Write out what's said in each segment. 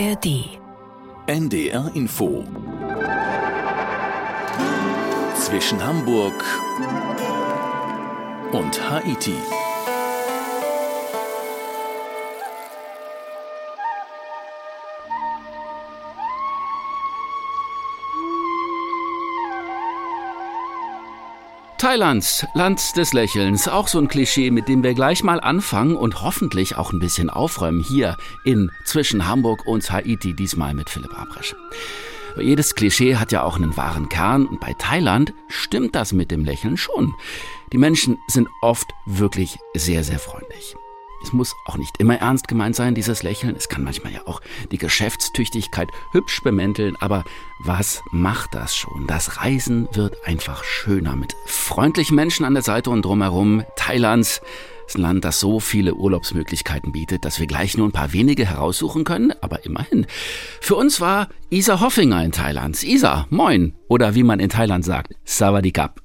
ARD. NDR Info. Zwischen Hamburg und Haiti. Thailand, Land des Lächelns, auch so ein Klischee, mit dem wir gleich mal anfangen und hoffentlich auch ein bisschen aufräumen hier in zwischen Hamburg und Haiti, diesmal mit Philipp Abrisch. Jedes Klischee hat ja auch einen wahren Kern und bei Thailand stimmt das mit dem Lächeln schon. Die Menschen sind oft wirklich sehr, sehr freundlich. Es muss auch nicht immer ernst gemeint sein, dieses Lächeln. Es kann manchmal ja auch die Geschäftstüchtigkeit hübsch bemänteln. Aber was macht das schon? Das Reisen wird einfach schöner mit freundlichen Menschen an der Seite und drumherum. Thailands ist ein Land, das so viele Urlaubsmöglichkeiten bietet, dass wir gleich nur ein paar wenige heraussuchen können. Aber immerhin. Für uns war Isa Hoffinger in Thailand. Isa, moin. Oder wie man in Thailand sagt, Sawadikap.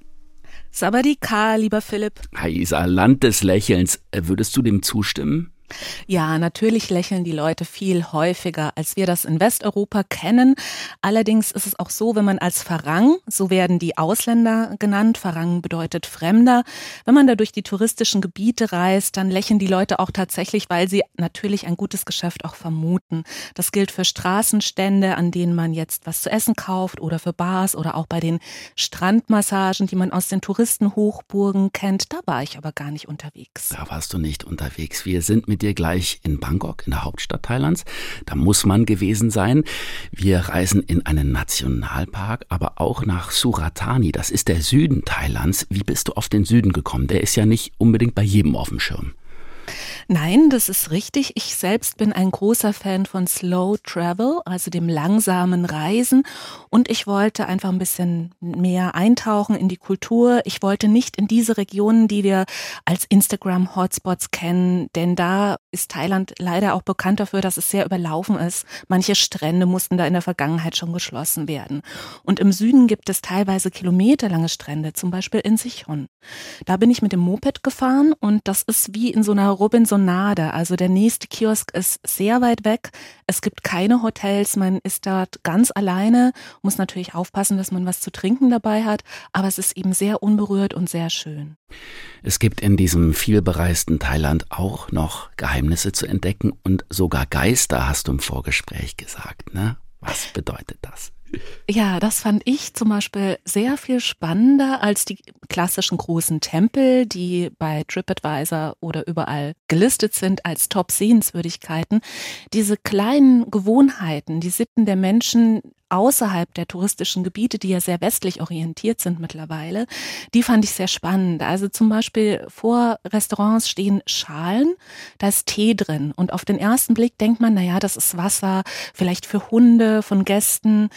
Sabadika, lieber Philipp. Isa, Land des Lächelns. Äh, würdest du dem zustimmen? Ja, natürlich lächeln die Leute viel häufiger, als wir das in Westeuropa kennen. Allerdings ist es auch so, wenn man als Farang, so werden die Ausländer genannt, Farang bedeutet Fremder, wenn man da durch die touristischen Gebiete reist, dann lächeln die Leute auch tatsächlich, weil sie natürlich ein gutes Geschäft auch vermuten. Das gilt für Straßenstände, an denen man jetzt was zu essen kauft oder für Bars oder auch bei den Strandmassagen, die man aus den Touristenhochburgen kennt. Da war ich aber gar nicht unterwegs. Da warst du nicht unterwegs. Wir sind mit mit dir gleich in Bangkok, in der Hauptstadt Thailands. Da muss man gewesen sein. Wir reisen in einen Nationalpark, aber auch nach Suratani. Das ist der Süden Thailands. Wie bist du auf den Süden gekommen? Der ist ja nicht unbedingt bei jedem auf dem Schirm. Nein, das ist richtig. Ich selbst bin ein großer Fan von Slow Travel, also dem langsamen Reisen. Und ich wollte einfach ein bisschen mehr eintauchen in die Kultur. Ich wollte nicht in diese Regionen, die wir als Instagram-Hotspots kennen, denn da ist Thailand leider auch bekannt dafür, dass es sehr überlaufen ist. Manche Strände mussten da in der Vergangenheit schon geschlossen werden. Und im Süden gibt es teilweise kilometerlange Strände, zum Beispiel in Sichon. Da bin ich mit dem Moped gefahren und das ist wie in so einer Robinsonade. Also der nächste Kiosk ist sehr weit weg. Es gibt keine Hotels. Man ist dort ganz alleine, muss natürlich aufpassen, dass man was zu trinken dabei hat. Aber es ist eben sehr unberührt und sehr schön. Es gibt in diesem vielbereisten Thailand auch noch Geheimnisse zu entdecken und sogar Geister, hast du im Vorgespräch gesagt. Ne? Was bedeutet das? Ja, das fand ich zum Beispiel sehr viel spannender als die klassischen großen Tempel, die bei TripAdvisor oder überall gelistet sind als Top-Sehenswürdigkeiten. Diese kleinen Gewohnheiten, die Sitten der Menschen, außerhalb der touristischen Gebiete, die ja sehr westlich orientiert sind mittlerweile, die fand ich sehr spannend. Also zum Beispiel vor Restaurants stehen Schalen, da ist Tee drin und auf den ersten Blick denkt man, naja, das ist Wasser, vielleicht für Hunde von Gästen,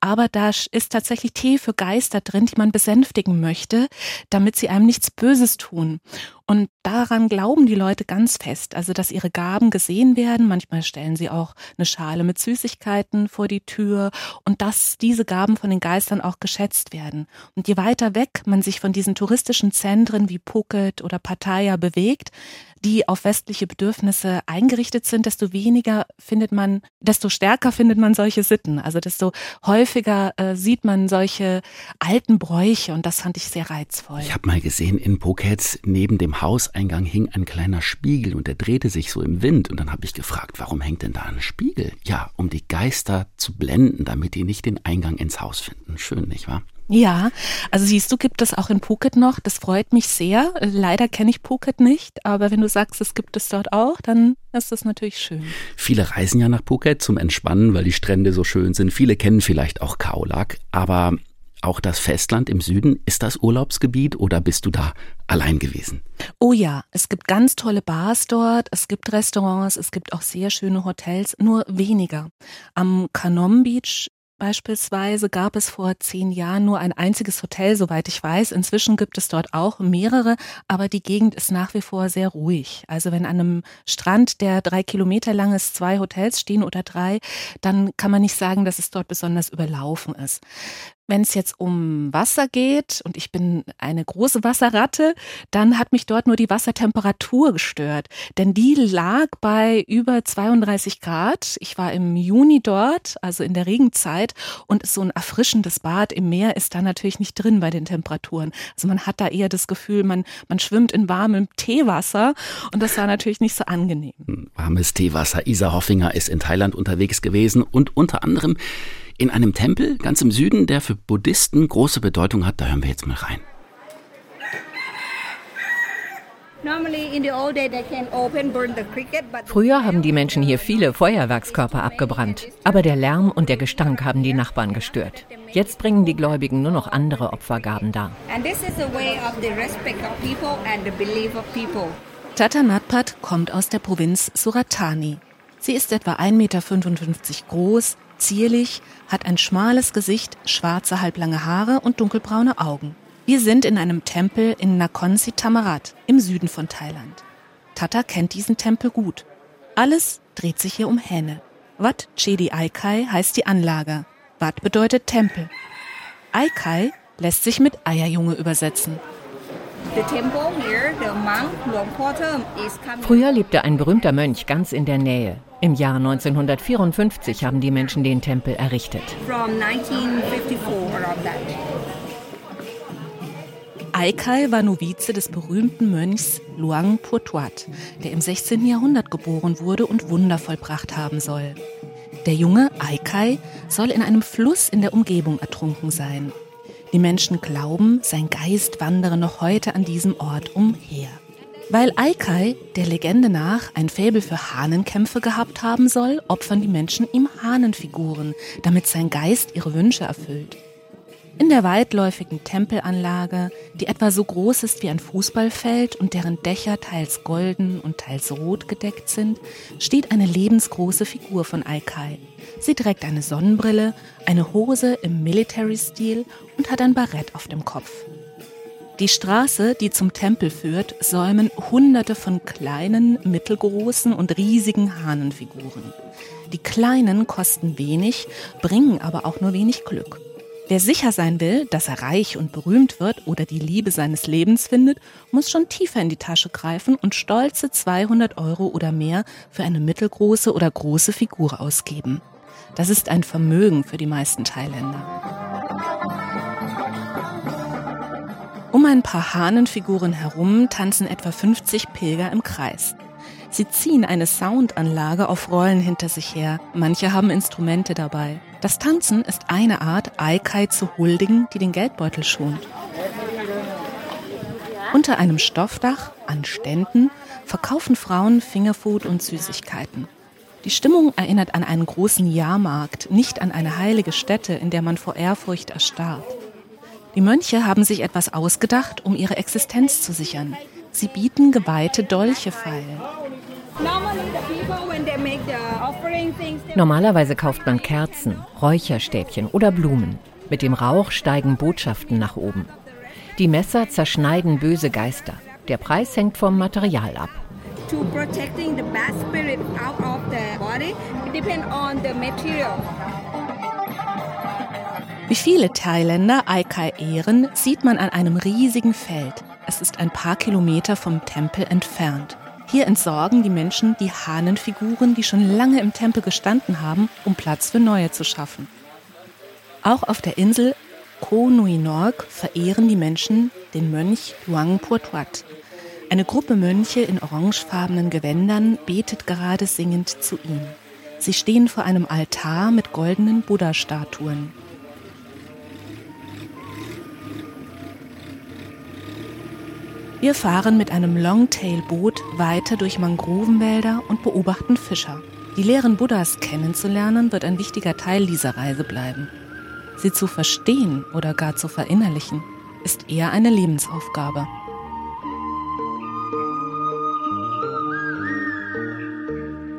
aber da ist tatsächlich Tee für Geister drin, die man besänftigen möchte, damit sie einem nichts Böses tun. Und daran glauben die Leute ganz fest, also dass ihre Gaben gesehen werden. Manchmal stellen sie auch eine Schale mit Süßigkeiten vor die Tür und dass diese Gaben von den Geistern auch geschätzt werden. Und je weiter weg man sich von diesen touristischen Zentren wie Phuket oder Pattaya bewegt, die auf westliche Bedürfnisse eingerichtet sind, desto weniger findet man, desto stärker findet man solche Sitten. Also desto häufiger äh, sieht man solche alten Bräuche und das fand ich sehr reizvoll. Ich habe mal gesehen, in Phuket neben dem Hauseingang hing ein kleiner Spiegel und der drehte sich so im Wind und dann habe ich gefragt, warum hängt denn da ein Spiegel? Ja, um die Geister zu blenden, damit die nicht den Eingang ins Haus finden. Schön, nicht wahr? Ja, also siehst du, gibt es auch in Phuket noch. Das freut mich sehr. Leider kenne ich Phuket nicht, aber wenn du sagst, es gibt es dort auch, dann ist das natürlich schön. Viele reisen ja nach Phuket zum Entspannen, weil die Strände so schön sind. Viele kennen vielleicht auch Kaolak, aber auch das Festland im Süden, ist das Urlaubsgebiet oder bist du da allein gewesen? Oh ja, es gibt ganz tolle Bars dort, es gibt Restaurants, es gibt auch sehr schöne Hotels, nur weniger. Am Kanom Beach Beispielsweise gab es vor zehn Jahren nur ein einziges Hotel, soweit ich weiß. Inzwischen gibt es dort auch mehrere, aber die Gegend ist nach wie vor sehr ruhig. Also wenn an einem Strand, der drei Kilometer lang ist, zwei Hotels stehen oder drei, dann kann man nicht sagen, dass es dort besonders überlaufen ist. Wenn es jetzt um Wasser geht und ich bin eine große Wasserratte, dann hat mich dort nur die Wassertemperatur gestört. Denn die lag bei über 32 Grad. Ich war im Juni dort, also in der Regenzeit. Und so ein erfrischendes Bad im Meer ist da natürlich nicht drin bei den Temperaturen. Also man hat da eher das Gefühl, man, man schwimmt in warmem Teewasser. Und das war natürlich nicht so angenehm. Warmes Teewasser. Isa Hoffinger ist in Thailand unterwegs gewesen und unter anderem in einem Tempel ganz im Süden, der für Buddhisten große Bedeutung hat. Da hören wir jetzt mal rein. Früher haben die Menschen hier viele Feuerwerkskörper abgebrannt, aber der Lärm und der Gestank haben die Nachbarn gestört. Jetzt bringen die Gläubigen nur noch andere Opfergaben dar. Tata Natpat kommt aus der Provinz Suratani. Sie ist etwa 1,55 Meter groß, zierlich, hat ein schmales Gesicht, schwarze halblange Haare und dunkelbraune Augen. Wir sind in einem Tempel in Nakhon Si Thammarat im Süden von Thailand. Tata kennt diesen Tempel gut. Alles dreht sich hier um Hähne. Wat Chedi Aikai heißt die Anlage. Wat bedeutet Tempel. Aikai lässt sich mit Eierjunge übersetzen. Früher lebte ein berühmter Mönch ganz in der Nähe. Im Jahr 1954 haben die Menschen den Tempel errichtet. Aikai war Novize des berühmten Mönchs Luang Purtuat, der im 16. Jahrhundert geboren wurde und Wunder vollbracht haben soll. Der junge Aikai soll in einem Fluss in der Umgebung ertrunken sein. Die Menschen glauben, sein Geist wandere noch heute an diesem Ort umher. Weil Aikai der Legende nach ein Faible für Hahnenkämpfe gehabt haben soll, opfern die Menschen ihm Hahnenfiguren, damit sein Geist ihre Wünsche erfüllt. In der weitläufigen Tempelanlage, die etwa so groß ist wie ein Fußballfeld und deren Dächer teils golden und teils rot gedeckt sind, steht eine lebensgroße Figur von Aikai. Sie trägt eine Sonnenbrille, eine Hose im Military-Stil und hat ein Barett auf dem Kopf. Die Straße, die zum Tempel führt, säumen hunderte von kleinen, mittelgroßen und riesigen Hahnenfiguren. Die kleinen kosten wenig, bringen aber auch nur wenig Glück. Wer sicher sein will, dass er reich und berühmt wird oder die Liebe seines Lebens findet, muss schon tiefer in die Tasche greifen und stolze 200 Euro oder mehr für eine mittelgroße oder große Figur ausgeben. Das ist ein Vermögen für die meisten Thailänder. Um ein paar Hahnenfiguren herum tanzen etwa 50 Pilger im Kreis. Sie ziehen eine Soundanlage auf Rollen hinter sich her. Manche haben Instrumente dabei. Das Tanzen ist eine Art, Aikai zu huldigen, die den Geldbeutel schont. Unter einem Stoffdach, an Ständen, verkaufen Frauen Fingerfood und Süßigkeiten. Die Stimmung erinnert an einen großen Jahrmarkt, nicht an eine heilige Stätte, in der man vor Ehrfurcht erstarrt. Die Mönche haben sich etwas ausgedacht, um ihre Existenz zu sichern. Sie bieten geweihte Dolche feil. Normalerweise kauft man Kerzen, Räucherstäbchen oder Blumen. Mit dem Rauch steigen Botschaften nach oben. Die Messer zerschneiden böse Geister. Der Preis hängt vom Material ab. Wie viele Thailänder Aikai ehren, sieht man an einem riesigen Feld. Es ist ein paar Kilometer vom Tempel entfernt. Hier entsorgen die Menschen die Hahnenfiguren, die schon lange im Tempel gestanden haben, um Platz für neue zu schaffen. Auch auf der Insel Koh Nui Nork verehren die Menschen den Mönch Luang Purtuat. Eine Gruppe Mönche in orangefarbenen Gewändern betet gerade singend zu ihm. Sie stehen vor einem Altar mit goldenen Buddha-Statuen. Wir fahren mit einem Longtail-Boot weiter durch Mangrovenwälder und beobachten Fischer. Die leeren Buddhas kennenzulernen wird ein wichtiger Teil dieser Reise bleiben. Sie zu verstehen oder gar zu verinnerlichen, ist eher eine Lebensaufgabe.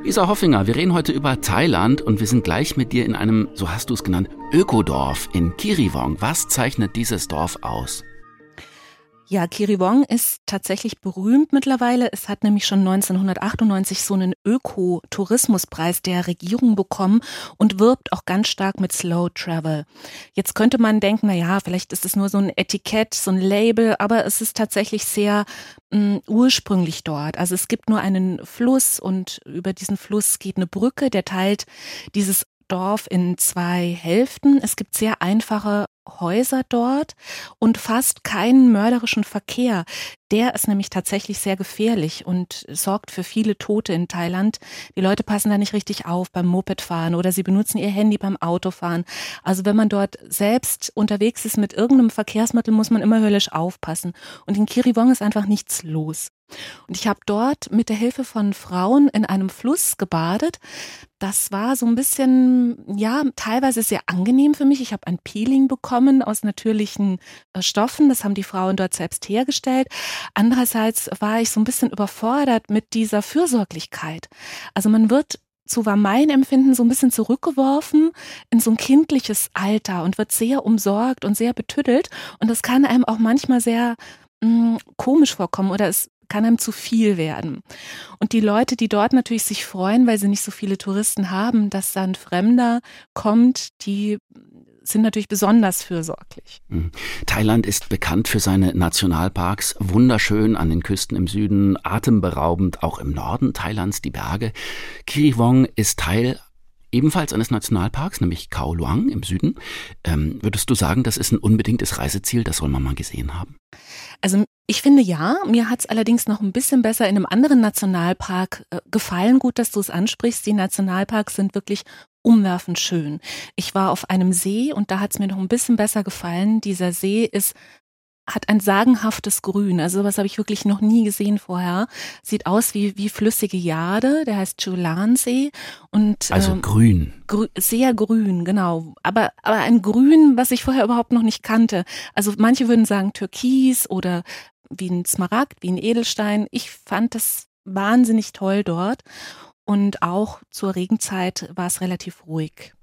Isa Hoffinger, wir reden heute über Thailand und wir sind gleich mit dir in einem, so hast du es genannt, Ökodorf in Kiriwong. Was zeichnet dieses Dorf aus? Ja, Kiriwong ist tatsächlich berühmt mittlerweile. Es hat nämlich schon 1998 so einen Öko-Tourismuspreis der Regierung bekommen und wirbt auch ganz stark mit Slow Travel. Jetzt könnte man denken, na ja, vielleicht ist es nur so ein Etikett, so ein Label, aber es ist tatsächlich sehr mh, mm, ursprünglich dort. Also es gibt nur einen Fluss und über diesen Fluss geht eine Brücke, der teilt dieses Dorf in zwei Hälften. Es gibt sehr einfache Häuser dort und fast keinen mörderischen Verkehr. Der ist nämlich tatsächlich sehr gefährlich und sorgt für viele Tote in Thailand. Die Leute passen da nicht richtig auf beim Mopedfahren oder sie benutzen ihr Handy beim Autofahren. Also wenn man dort selbst unterwegs ist mit irgendeinem Verkehrsmittel, muss man immer höllisch aufpassen. Und in Kiriwong ist einfach nichts los. Und ich habe dort mit der Hilfe von Frauen in einem Fluss gebadet. Das war so ein bisschen, ja, teilweise sehr angenehm für mich. Ich habe ein Peeling bekommen aus natürlichen äh, Stoffen. Das haben die Frauen dort selbst hergestellt. Andererseits war ich so ein bisschen überfordert mit dieser Fürsorglichkeit. Also man wird so war mein Empfinden so ein bisschen zurückgeworfen in so ein kindliches Alter und wird sehr umsorgt und sehr betüttelt. Und das kann einem auch manchmal sehr mh, mm, komisch vorkommen oder es kann einem zu viel werden. Und die Leute, die dort natürlich sich freuen, weil sie nicht so viele Touristen haben, dass dann Fremder kommt, die sind natürlich besonders fürsorglich. Mhm. Thailand ist bekannt für seine Nationalparks, wunderschön an den Küsten im Süden, atemberaubend auch im Norden Thailands, die Berge. Kiriwong ist Teil ebenfalls eines Nationalparks, nämlich Khao Luang im Süden. Ähm, würdest du sagen, das ist ein unbedingtes Reiseziel, das soll man mal gesehen haben? Also ich finde ja, mir hat es allerdings noch ein bisschen besser in einem anderen Nationalpark äh, gefallen. Gut, dass du es ansprichst. Die Nationalparks sind wirklich umwerfend schön. Ich war auf einem See und da hat es mir noch ein bisschen besser gefallen. Dieser See ist hat ein sagenhaftes Grün. Also sowas habe ich wirklich noch nie gesehen vorher. Sieht aus wie, wie flüssige Jade. Der heißt Chulansee. Und, also ähm, grün. Grü sehr grün, genau. Aber, aber ein Grün, was ich vorher überhaupt noch nicht kannte. Also manche würden sagen Türkis oder wie ein Smaragd, wie ein Edelstein. Ich fand das wahnsinnig toll dort. Und auch zur Regenzeit war es relativ ruhig.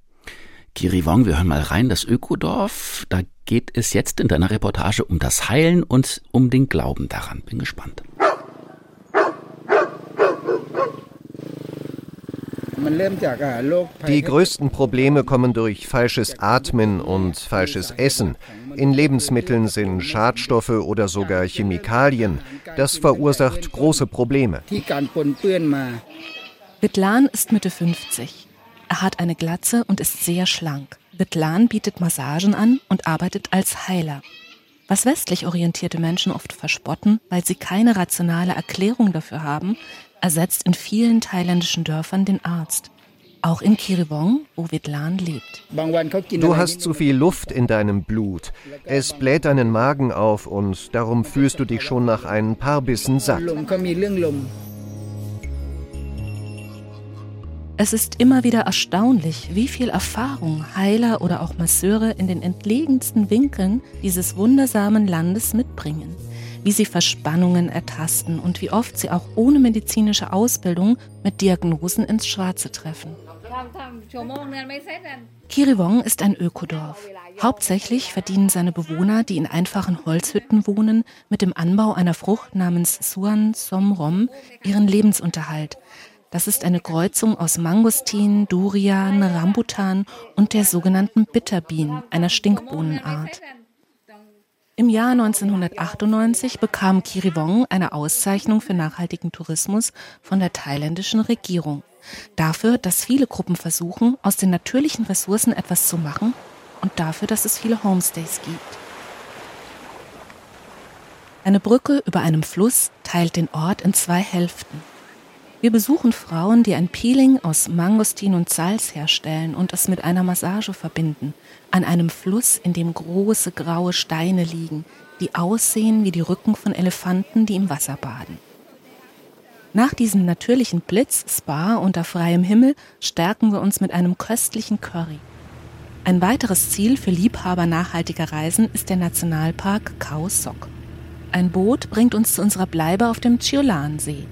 Kiriwong, wir hören mal rein, das Ökodorf. Da geht es jetzt in deiner Reportage um das Heilen und um den Glauben daran. Bin gespannt. Die größten Probleme kommen durch falsches Atmen und falsches Essen. In Lebensmitteln sind Schadstoffe oder sogar Chemikalien. Das verursacht große Probleme. Vitlan ist Mitte 50. Er hat eine Glatze und ist sehr schlank. Vitlan bietet Massagen an und arbeitet als Heiler. Was westlich orientierte Menschen oft verspotten, weil sie keine rationale Erklärung dafür haben, ersetzt in vielen thailändischen Dörfern den Arzt. Auch in Kiribong, wo Vitlan lebt. Du hast zu viel Luft in deinem Blut. Es bläht deinen Magen auf und darum fühlst du dich schon nach ein paar Bissen satt. Es ist immer wieder erstaunlich, wie viel Erfahrung Heiler oder auch Masseure in den entlegensten Winkeln dieses wundersamen Landes mitbringen, wie sie Verspannungen ertasten und wie oft sie auch ohne medizinische Ausbildung mit Diagnosen ins Schwarze treffen. Kiriwong ist ein Ökodorf. Hauptsächlich verdienen seine Bewohner, die in einfachen Holzhütten wohnen, mit dem Anbau einer Frucht namens Suan Somrom ihren Lebensunterhalt. Das ist eine Kreuzung aus Mangostin, Durian, Rambutan und der sogenannten Bitterbean, einer Stinkbohnenart. Im Jahr 1998 bekam Kiriwong eine Auszeichnung für nachhaltigen Tourismus von der thailändischen Regierung. Dafür, dass viele Gruppen versuchen, aus den natürlichen Ressourcen etwas zu machen und dafür, dass es viele Homestays gibt. Eine Brücke über einem Fluss teilt den Ort in zwei Hälften. Wir besuchen Frauen, die ein Peeling aus Mangostin und Salz herstellen und es mit einer Massage verbinden, an einem Fluss, in dem große graue Steine liegen, die aussehen wie die Rücken von Elefanten, die im Wasser baden. Nach diesem natürlichen Blitz, Spa unter freiem Himmel stärken wir uns mit einem köstlichen Curry. Ein weiteres Ziel für Liebhaber nachhaltiger Reisen ist der Nationalpark Khao Sok. Ein Boot bringt uns zu unserer Bleibe auf dem Chiolan-See.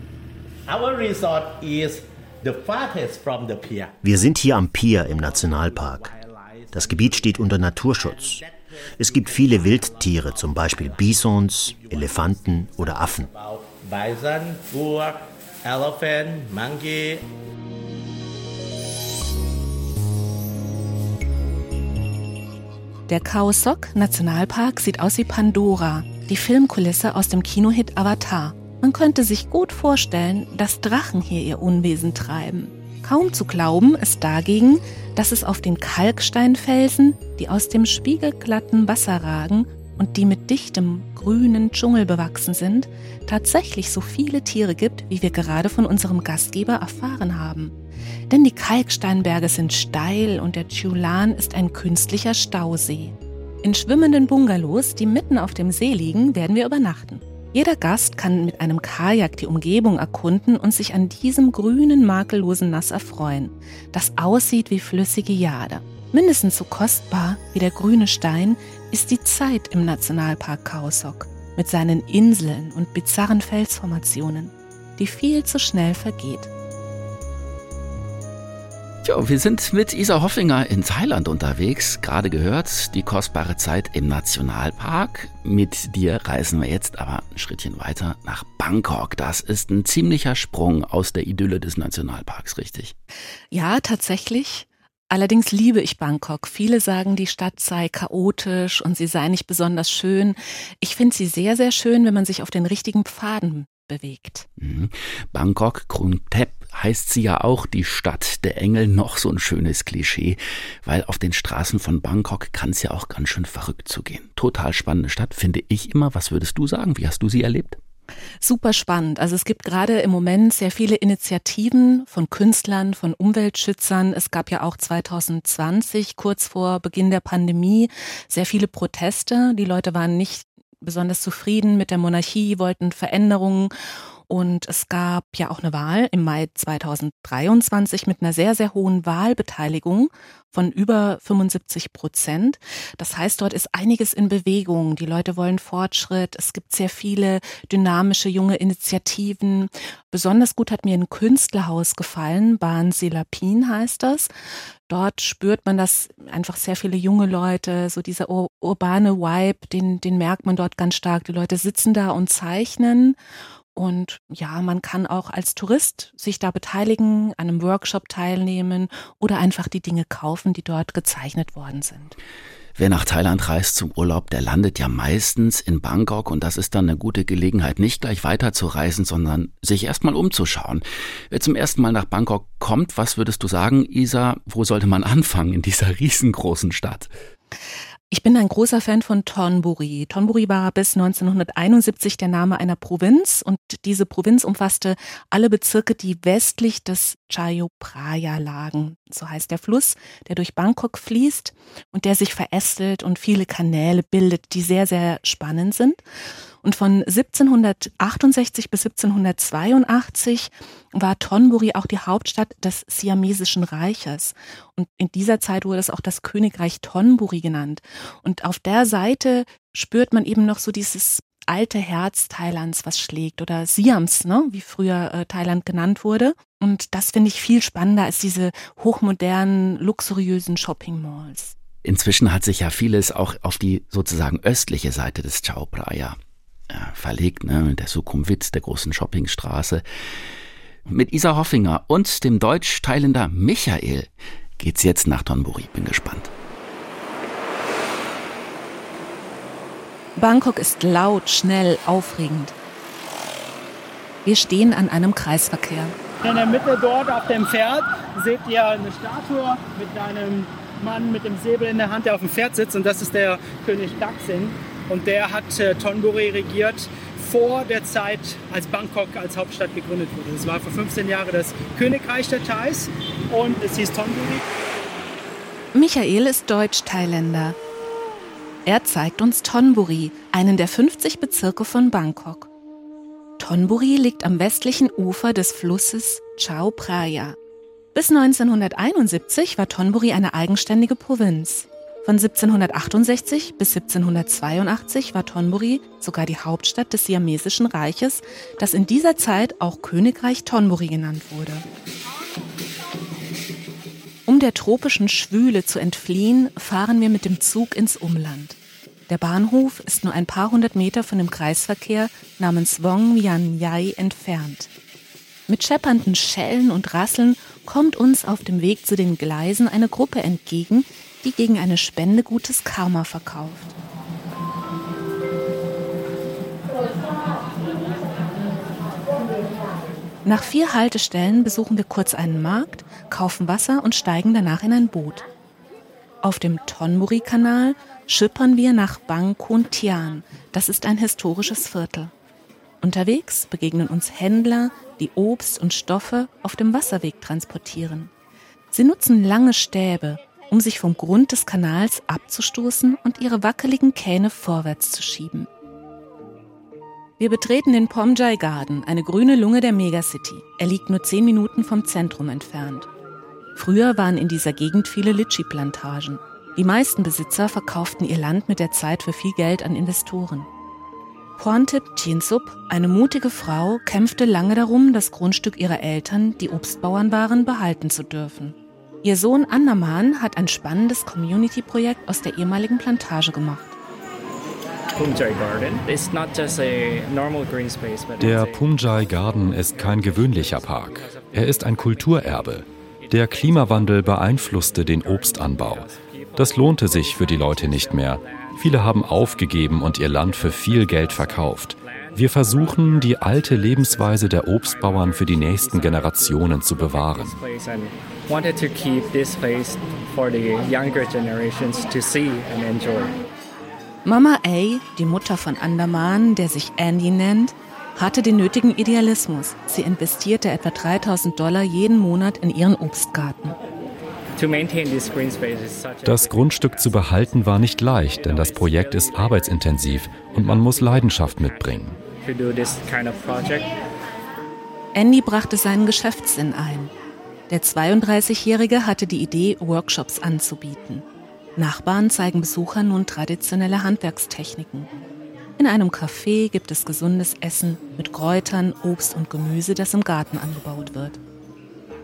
Wir sind hier am Pier im Nationalpark. Das Gebiet steht unter Naturschutz. Es gibt viele Wildtiere, zum Beispiel Bisons, Elefanten oder Affen. Der Khao Sok Nationalpark sieht aus wie Pandora, die Filmkulisse aus dem Kinohit Avatar. Man könnte sich gut vorstellen, dass Drachen hier ihr Unwesen treiben. Kaum zu glauben ist dagegen, dass es auf den Kalksteinfelsen, die aus dem spiegelglatten Wasser ragen und die mit dichtem grünen Dschungel bewachsen sind, tatsächlich so viele Tiere gibt, wie wir gerade von unserem Gastgeber erfahren haben. Denn die Kalksteinberge sind steil und der Chulan ist ein künstlicher Stausee. In schwimmenden Bungalows, die mitten auf dem See liegen, werden wir übernachten. Jeder Gast kann mit einem Kajak die Umgebung erkunden und sich an diesem grünen, makellosen Nass erfreuen, das aussieht wie flüssige Jade. Mindestens so kostbar wie der grüne Stein ist die Zeit im Nationalpark Kaosok mit seinen Inseln und bizarren Felsformationen, die viel zu schnell vergeht. Tja, wir sind mit Isa Hoffinger in Thailand unterwegs. Gerade gehört, die kostbare Zeit im Nationalpark. Mit dir reisen wir jetzt aber ein Schrittchen weiter nach Bangkok. Das ist ein ziemlicher Sprung aus der Idylle des Nationalparks, richtig? Ja, tatsächlich. Allerdings liebe ich Bangkok. Viele sagen, die Stadt sei chaotisch und sie sei nicht besonders schön. Ich finde sie sehr, sehr schön, wenn man sich auf den richtigen Pfaden bewegt. Mhm. Bangkok, Krung Thep heißt sie ja auch die Stadt der Engel, noch so ein schönes Klischee, weil auf den Straßen von Bangkok kann es ja auch ganz schön verrückt zugehen. Total spannende Stadt, finde ich immer. Was würdest du sagen? Wie hast du sie erlebt? Super spannend. Also es gibt gerade im Moment sehr viele Initiativen von Künstlern, von Umweltschützern. Es gab ja auch 2020, kurz vor Beginn der Pandemie, sehr viele Proteste. Die Leute waren nicht besonders zufrieden mit der Monarchie, wollten Veränderungen und es gab ja auch eine Wahl im Mai 2023 mit einer sehr, sehr hohen Wahlbeteiligung von über 75 Prozent. Das heißt, dort ist einiges in Bewegung. Die Leute wollen Fortschritt. Es gibt sehr viele dynamische junge Initiativen. Besonders gut hat mir ein Künstlerhaus gefallen. Bahn Silapin heißt das. Dort spürt man das einfach sehr viele junge Leute, so dieser ur urbane Vibe, den, den merkt man dort ganz stark. Die Leute sitzen da und zeichnen und ja, man kann auch als Tourist sich da beteiligen, an einem Workshop teilnehmen oder einfach die Dinge kaufen, die dort gezeichnet worden sind. Wer nach Thailand reist zum Urlaub, der landet ja meistens in Bangkok und das ist dann eine gute Gelegenheit, nicht gleich weiterzureisen, sondern sich erstmal umzuschauen. Wer zum ersten Mal nach Bangkok kommt, was würdest du sagen, Isa, wo sollte man anfangen in dieser riesengroßen Stadt? Ich bin ein großer Fan von Thonburi. Thonburi war bis 1971 der Name einer Provinz und diese Provinz umfasste alle Bezirke, die westlich des Chayo Phraya lagen. So heißt der Fluss, der durch Bangkok fließt und der sich verästelt und viele Kanäle bildet, die sehr, sehr spannend sind. Und von 1768 bis 1782 war Tonburi auch die Hauptstadt des Siamesischen Reiches. Und in dieser Zeit wurde es auch das Königreich Tonburi genannt. Und auf der Seite spürt man eben noch so dieses alte Herz Thailands, was schlägt, oder Siams, ne, wie früher äh, Thailand genannt wurde. Und das finde ich viel spannender als diese hochmodernen, luxuriösen Shopping Malls. Inzwischen hat sich ja vieles auch auf die sozusagen östliche Seite des Chao Phraya verlegt, ne, mit der Sukhumvit, der großen Shoppingstraße. Mit Isa Hoffinger und dem Deutsch-Thailänder Michael geht's jetzt nach Tonburi. Bin gespannt. Bangkok ist laut, schnell, aufregend. Wir stehen an einem Kreisverkehr. In der Mitte dort auf dem Pferd seht ihr eine Statue mit einem Mann mit dem Säbel in der Hand, der auf dem Pferd sitzt. Und das ist der König Daksin. Und der hat äh, Tonburi regiert vor der Zeit, als Bangkok als Hauptstadt gegründet wurde. Das war vor 15 Jahren das Königreich der Thais und es hieß Tonburi. Michael ist Deutsch-Thailänder. Er zeigt uns Tonburi, einen der 50 Bezirke von Bangkok. Tonburi liegt am westlichen Ufer des Flusses Chao Phraya. Bis 1971 war Tonburi eine eigenständige Provinz. Von 1768 bis 1782 war Tonburi sogar die Hauptstadt des Siamesischen Reiches, das in dieser Zeit auch Königreich Tonburi genannt wurde. Um der tropischen Schwüle zu entfliehen, fahren wir mit dem Zug ins Umland. Der Bahnhof ist nur ein paar hundert Meter von dem Kreisverkehr namens Wong Yan Yai entfernt. Mit scheppernden Schellen und Rasseln kommt uns auf dem Weg zu den Gleisen eine Gruppe entgegen, die gegen eine Spende gutes Karma verkauft. Nach vier Haltestellen besuchen wir kurz einen Markt, kaufen Wasser und steigen danach in ein Boot. Auf dem Tonburi-Kanal schippern wir nach Bang Khon Tian. Das ist ein historisches Viertel. Unterwegs begegnen uns Händler, die Obst und Stoffe auf dem Wasserweg transportieren. Sie nutzen lange Stäbe, um sich vom Grund des Kanals abzustoßen und ihre wackeligen Kähne vorwärts zu schieben. Wir betreten den Pomjai Garden, eine grüne Lunge der Megacity. Er liegt nur zehn Minuten vom Zentrum entfernt. Früher waren in dieser Gegend viele Litschi-Plantagen. Die meisten Besitzer verkauften ihr Land mit der Zeit für viel Geld an Investoren. Pontip Chinsup, eine mutige Frau, kämpfte lange darum, das Grundstück ihrer Eltern, die Obstbauern waren, behalten zu dürfen. Ihr Sohn Andaman hat ein spannendes Community-Projekt aus der ehemaligen Plantage gemacht. Der Punjai Garden ist kein gewöhnlicher Park. Er ist ein Kulturerbe. Der Klimawandel beeinflusste den Obstanbau. Das lohnte sich für die Leute nicht mehr. Viele haben aufgegeben und ihr Land für viel Geld verkauft. Wir versuchen, die alte Lebensweise der Obstbauern für die nächsten Generationen zu bewahren. Mama A, die Mutter von Andaman, der sich Andy nennt, hatte den nötigen Idealismus. Sie investierte etwa 3000 Dollar jeden Monat in ihren Obstgarten. Das Grundstück zu behalten war nicht leicht, denn das Projekt ist arbeitsintensiv und man muss Leidenschaft mitbringen. Andy brachte seinen Geschäftssinn ein. Der 32-Jährige hatte die Idee, Workshops anzubieten. Nachbarn zeigen Besuchern nun traditionelle Handwerkstechniken. In einem Café gibt es gesundes Essen mit Kräutern, Obst und Gemüse, das im Garten angebaut wird.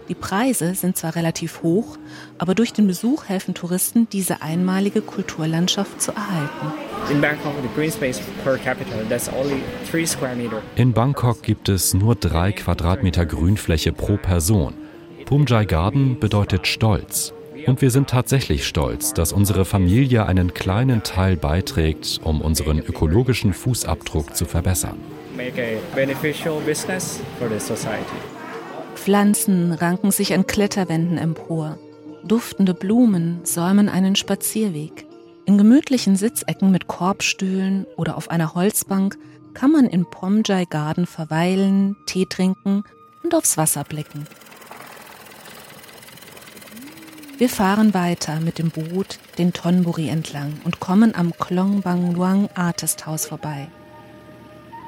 Die Preise sind zwar relativ hoch, aber durch den Besuch helfen Touristen, diese einmalige Kulturlandschaft zu erhalten. In Bangkok gibt es nur drei Quadratmeter Grünfläche pro Person. Pumjai Garden bedeutet Stolz. Und wir sind tatsächlich stolz, dass unsere Familie einen kleinen Teil beiträgt, um unseren ökologischen Fußabdruck zu verbessern. Pflanzen ranken sich an Kletterwänden empor. Duftende Blumen säumen einen Spazierweg. In gemütlichen Sitzecken mit Korbstühlen oder auf einer Holzbank kann man in Pomjai Garden verweilen, Tee trinken und aufs Wasser blicken. Wir fahren weiter mit dem Boot den Tonburi entlang und kommen am Klong Bang Luang Artist House vorbei.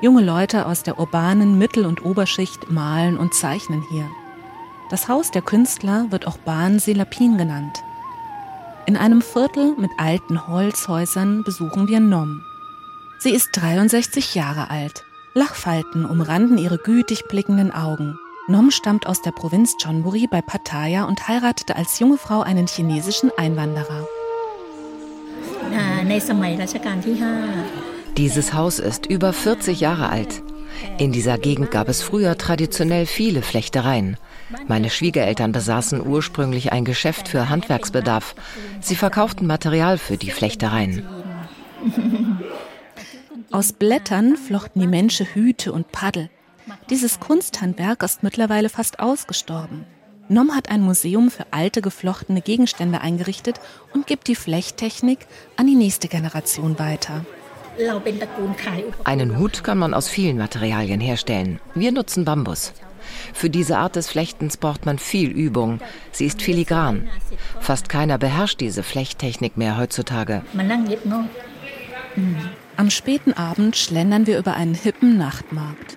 Junge Leute aus der urbanen Mittel- und Oberschicht malen und zeichnen hier. Das Haus der Künstler wird auch Ban Selapin genannt. In einem Viertel mit alten Holzhäusern besuchen wir Nom. Sie ist 63 Jahre alt. Lachfalten umranden ihre gütig blickenden Augen. Nom stammt aus der Provinz Chonburi bei Pattaya und heiratete als junge Frau einen chinesischen Einwanderer. Dieses Haus ist über 40 Jahre alt. In dieser Gegend gab es früher traditionell viele Flechtereien. Meine Schwiegereltern besaßen ursprünglich ein Geschäft für Handwerksbedarf. Sie verkauften Material für die Flechtereien. Aus Blättern flochten die Menschen Hüte und Paddel. Dieses Kunsthandwerk ist mittlerweile fast ausgestorben. NOM hat ein Museum für alte geflochtene Gegenstände eingerichtet und gibt die Flechttechnik an die nächste Generation weiter. Einen Hut kann man aus vielen Materialien herstellen. Wir nutzen Bambus. Für diese Art des Flechtens braucht man viel Übung. Sie ist filigran. Fast keiner beherrscht diese Flechttechnik mehr heutzutage. Am späten Abend schlendern wir über einen hippen Nachtmarkt.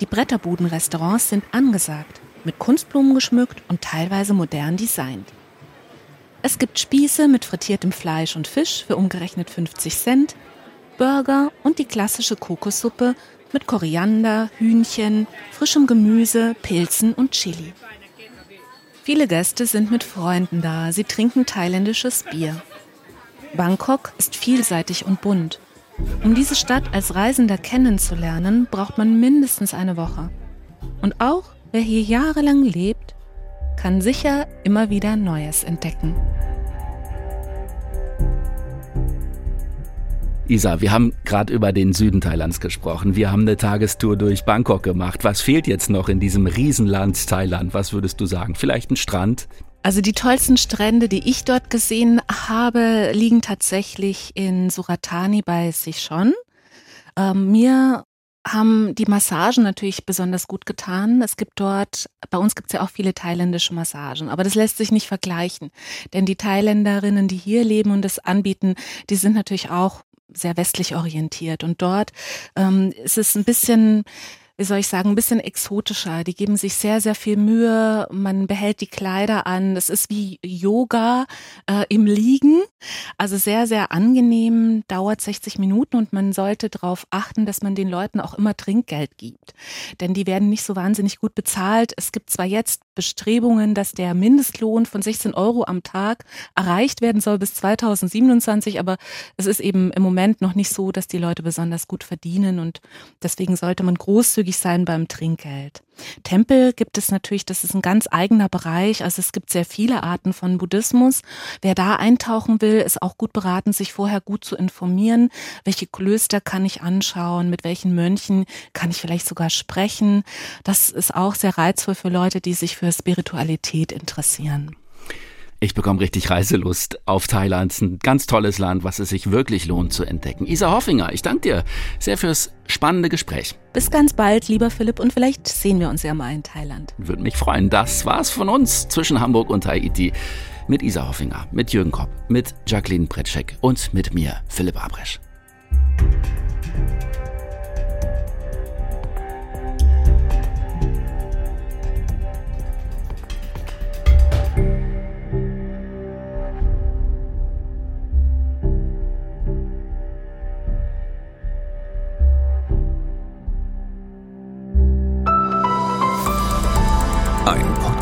Die Bretterbudenrestaurants sind angesagt, mit Kunstblumen geschmückt und teilweise modern designt. Es gibt Spieße mit frittiertem Fleisch und Fisch für umgerechnet 50 Cent, Burger und die klassische Kokossuppe mit Koriander, Hühnchen, frischem Gemüse, Pilzen und Chili. Viele Gäste sind mit Freunden da, sie trinken thailändisches Bier. Bangkok ist vielseitig und bunt. Um diese Stadt als Reisender kennenzulernen, braucht man mindestens eine Woche. Und auch wer hier jahrelang lebt, kann sicher immer wieder Neues entdecken. Isa, wir haben gerade über den Süden Thailands gesprochen. Wir haben eine Tagestour durch Bangkok gemacht. Was fehlt jetzt noch in diesem Riesenland Thailand? Was würdest du sagen? Vielleicht ein Strand? Also die tollsten Strände, die ich dort gesehen habe, liegen tatsächlich in Suratani bei Sichon. Ähm, mir haben die Massagen natürlich besonders gut getan. Es gibt dort, bei uns gibt es ja auch viele thailändische Massagen, aber das lässt sich nicht vergleichen. Denn die Thailänderinnen, die hier leben und das anbieten, die sind natürlich auch sehr westlich orientiert. Und dort ähm, ist es ein bisschen wie soll ich sagen, ein bisschen exotischer. Die geben sich sehr, sehr viel Mühe. Man behält die Kleider an. Das ist wie Yoga äh, im Liegen. Also sehr, sehr angenehm, dauert 60 Minuten und man sollte darauf achten, dass man den Leuten auch immer Trinkgeld gibt. Denn die werden nicht so wahnsinnig gut bezahlt. Es gibt zwar jetzt Bestrebungen, dass der Mindestlohn von 16 Euro am Tag erreicht werden soll bis 2027, aber es ist eben im Moment noch nicht so, dass die Leute besonders gut verdienen und deswegen sollte man großzügig sein beim Trinkgeld. Tempel gibt es natürlich, das ist ein ganz eigener Bereich. Also es gibt sehr viele Arten von Buddhismus. Wer da eintauchen will, ist auch gut beraten, sich vorher gut zu informieren. Welche Klöster kann ich anschauen? Mit welchen Mönchen kann ich vielleicht sogar sprechen? Das ist auch sehr reizvoll für Leute, die sich für Spiritualität interessieren. Ich bekomme richtig Reiselust auf Thailand. Ein ganz tolles Land, was es sich wirklich lohnt zu entdecken. Isa Hoffinger, ich danke dir sehr fürs spannende Gespräch. Bis ganz bald, lieber Philipp, und vielleicht sehen wir uns ja mal in Thailand. Würde mich freuen. Das war's von uns zwischen Hamburg und Haiti. Mit Isa Hoffinger, mit Jürgen Kopp, mit Jacqueline Pretschek und mit mir, Philipp Abresch.